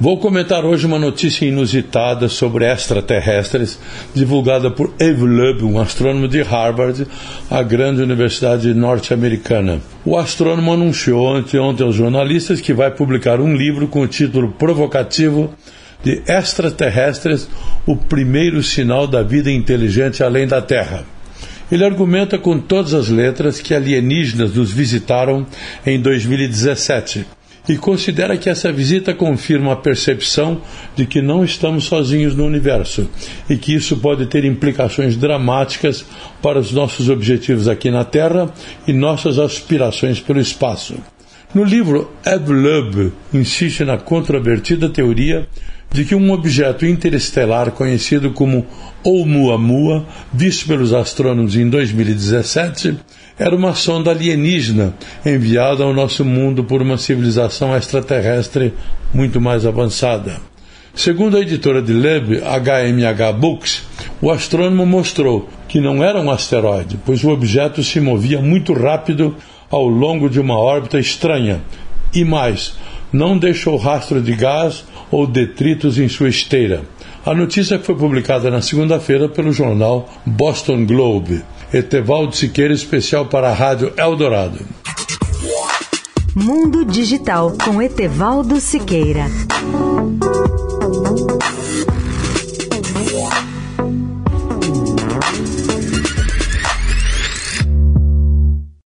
Vou comentar hoje uma notícia inusitada sobre extraterrestres, divulgada por Eve Lubb, um astrônomo de Harvard, a grande universidade norte-americana. O astrônomo anunciou anteontem aos jornalistas que vai publicar um livro com o título provocativo de Extraterrestres, o primeiro sinal da vida inteligente além da Terra. Ele argumenta com todas as letras que alienígenas nos visitaram em 2017 e considera que essa visita confirma a percepção de que não estamos sozinhos no universo e que isso pode ter implicações dramáticas para os nossos objetivos aqui na Terra e nossas aspirações pelo espaço. No livro, Eb Loeb insiste na controvertida teoria de que um objeto interestelar conhecido como Oumuamua, visto pelos astrônomos em 2017, era uma sonda alienígena enviada ao nosso mundo por uma civilização extraterrestre muito mais avançada. Segundo a editora de Leb, HMH Books, o astrônomo mostrou que não era um asteroide, pois o objeto se movia muito rápido ao longo de uma órbita estranha. E mais, não deixou rastro de gás ou detritos em sua esteira. A notícia foi publicada na segunda-feira pelo jornal Boston Globe. Etevaldo Siqueira, especial para a Rádio Eldorado. Mundo Digital com Etevaldo Siqueira.